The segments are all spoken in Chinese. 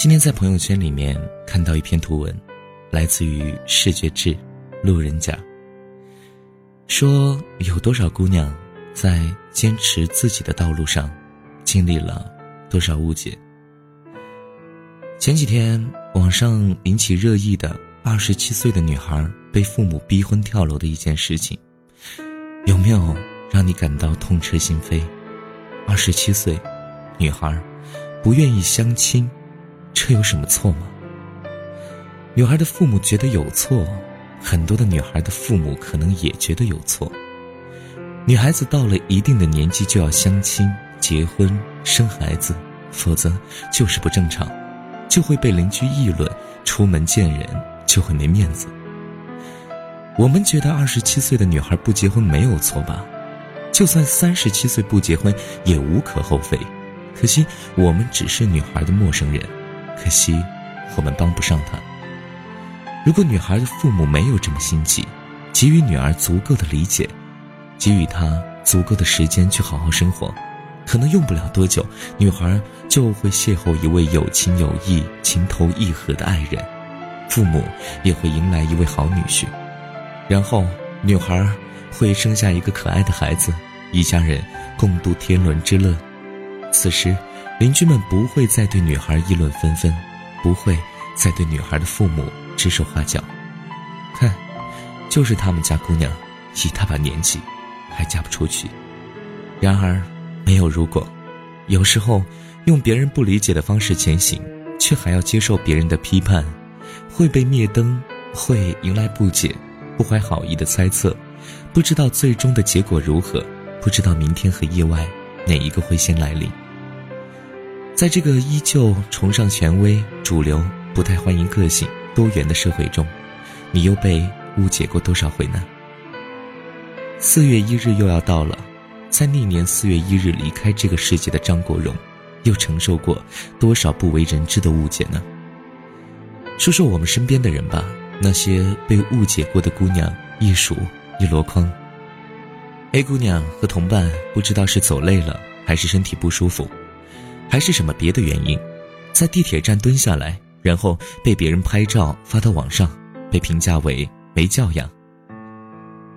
今天在朋友圈里面看到一篇图文，来自于视觉志，路人甲。说有多少姑娘在坚持自己的道路上，经历了多少误解？前几天网上引起热议的二十七岁的女孩被父母逼婚跳楼的一件事情，有没有让你感到痛彻心扉？二十七岁，女孩不愿意相亲。这有什么错吗？女孩的父母觉得有错，很多的女孩的父母可能也觉得有错。女孩子到了一定的年纪就要相亲、结婚、生孩子，否则就是不正常，就会被邻居议论，出门见人就会没面子。我们觉得二十七岁的女孩不结婚没有错吧？就算三十七岁不结婚也无可厚非，可惜我们只是女孩的陌生人。可惜，我们帮不上她。如果女孩的父母没有这么心急，给予女儿足够的理解，给予她足够的时间去好好生活，可能用不了多久，女孩就会邂逅一位有情有义、情投意合的爱人，父母也会迎来一位好女婿，然后女孩会生下一个可爱的孩子，一家人共度天伦之乐。此时。邻居们不会再对女孩议论纷纷，不会再对女孩的父母指手画脚。看，就是他们家姑娘，一大把年纪，还嫁不出去。然而，没有如果。有时候，用别人不理解的方式前行，却还要接受别人的批判，会被灭灯，会迎来不解，不怀好意的猜测，不知道最终的结果如何，不知道明天和意外哪一个会先来临。在这个依旧崇尚权威、主流、不太欢迎个性、多元的社会中，你又被误解过多少回呢？四月一日又要到了，在那年四月一日离开这个世界的张国荣，又承受过多少不为人知的误解呢？说说我们身边的人吧，那些被误解过的姑娘一数一箩筐。A 姑娘和同伴不知道是走累了还是身体不舒服。还是什么别的原因，在地铁站蹲下来，然后被别人拍照发到网上，被评价为没教养。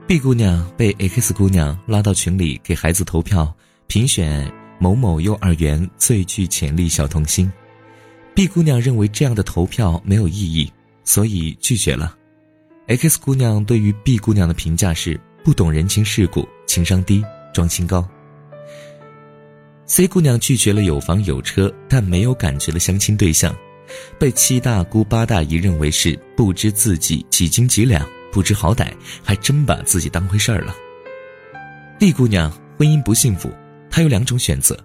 B 姑娘被 X 姑娘拉到群里给孩子投票，评选某某幼儿园最具潜力小童星。B 姑娘认为这样的投票没有意义，所以拒绝了。X 姑娘对于 B 姑娘的评价是不懂人情世故，情商低，装清高。C 姑娘拒绝了有房有车但没有感觉的相亲对象，被七大姑八大姨认为是不知自己几斤几两、不知好歹，还真把自己当回事儿了。D 姑娘婚姻不幸福，她有两种选择：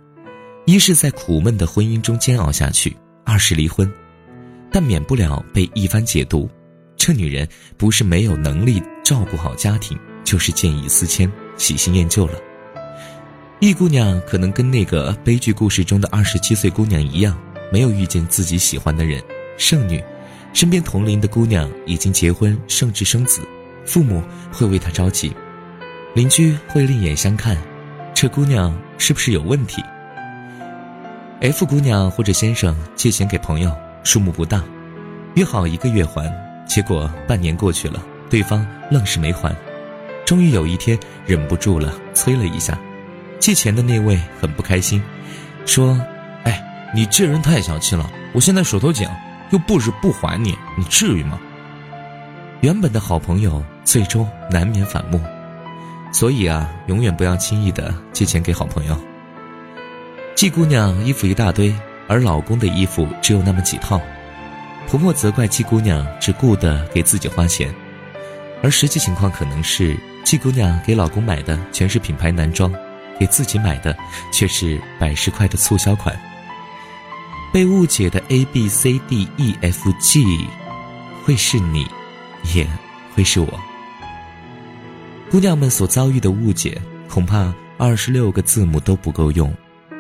一是在苦闷的婚姻中煎熬下去；二是离婚，但免不了被一番解读。这女人不是没有能力照顾好家庭，就是见异思迁、喜新厌旧了。易姑娘可能跟那个悲剧故事中的二十七岁姑娘一样，没有遇见自己喜欢的人，剩女，身边同龄的姑娘已经结婚甚至生子，父母会为她着急，邻居会另眼相看，这姑娘是不是有问题？F 姑娘或者先生借钱给朋友，数目不大，约好一个月还，结果半年过去了，对方愣是没还，终于有一天忍不住了，催了一下。借钱的那位很不开心，说：“哎，你这人太小气了！我现在手头紧，又不是不还你，你至于吗？”原本的好朋友最终难免反目，所以啊，永远不要轻易的借钱给好朋友。季姑娘衣服一大堆，而老公的衣服只有那么几套，婆婆责怪季姑娘只顾得给自己花钱，而实际情况可能是季姑娘给老公买的全是品牌男装。给自己买的却是百十块的促销款。被误解的 A B C D E F G，会是你，也会是我。姑娘们所遭遇的误解，恐怕二十六个字母都不够用。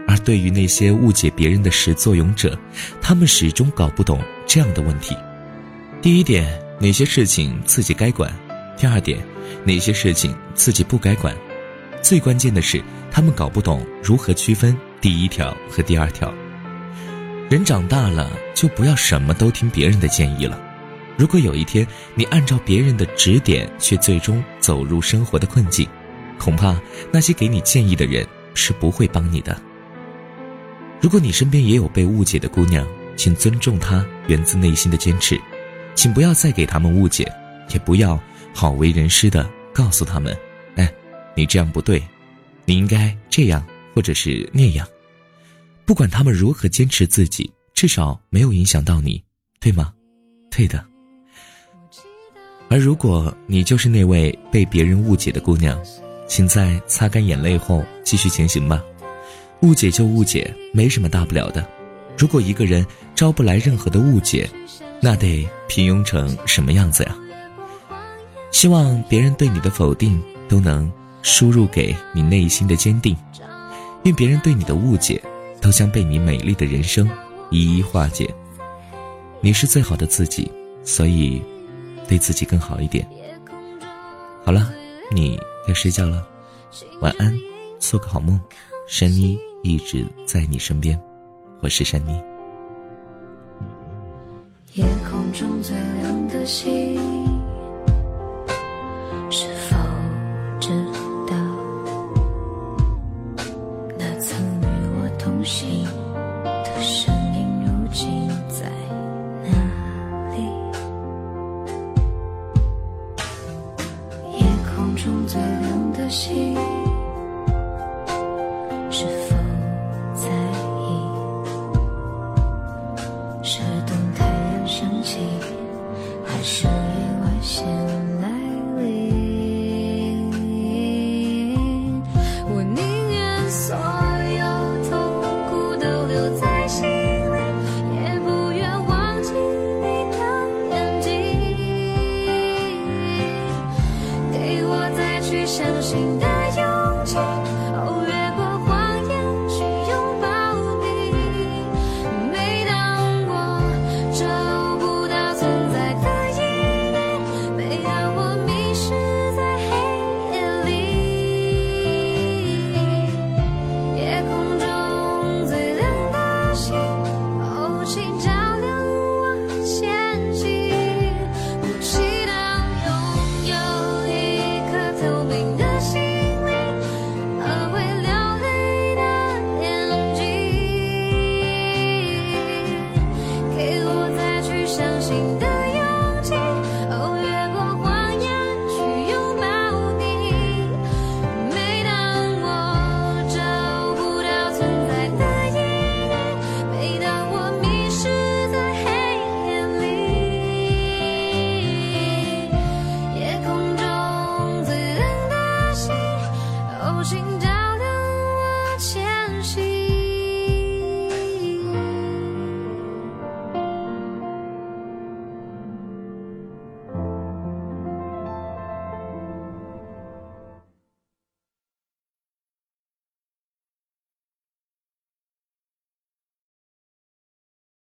而对于那些误解别人的始作俑者，他们始终搞不懂这样的问题：第一点，哪些事情自己该管；第二点，哪些事情自己不该管；最关键的是。他们搞不懂如何区分第一条和第二条。人长大了，就不要什么都听别人的建议了。如果有一天你按照别人的指点，却最终走入生活的困境，恐怕那些给你建议的人是不会帮你的。如果你身边也有被误解的姑娘，请尊重她源自内心的坚持，请不要再给他们误解，也不要好为人师的告诉他们：“，你这样不对，你应该这样或者是那样。”不管他们如何坚持自己，至少没有影响到你，对吗？对的。而如果你就是那位被别人误解的姑娘，请在擦干眼泪后继续前行吧。误解就误解，没什么大不了的。如果一个人招不来任何的误解，那得平庸成什么样子呀？希望别人对你的否定都能输入给你内心的坚定，愿别人对你的误解都将被你美丽的人生一一化解。你是最好的自己，所以。对自己更好一点。好了，你要睡觉了，晚安，做个好梦。珊妮一直在你身边，我是珊妮。夜空中最亮的星，中最亮的星，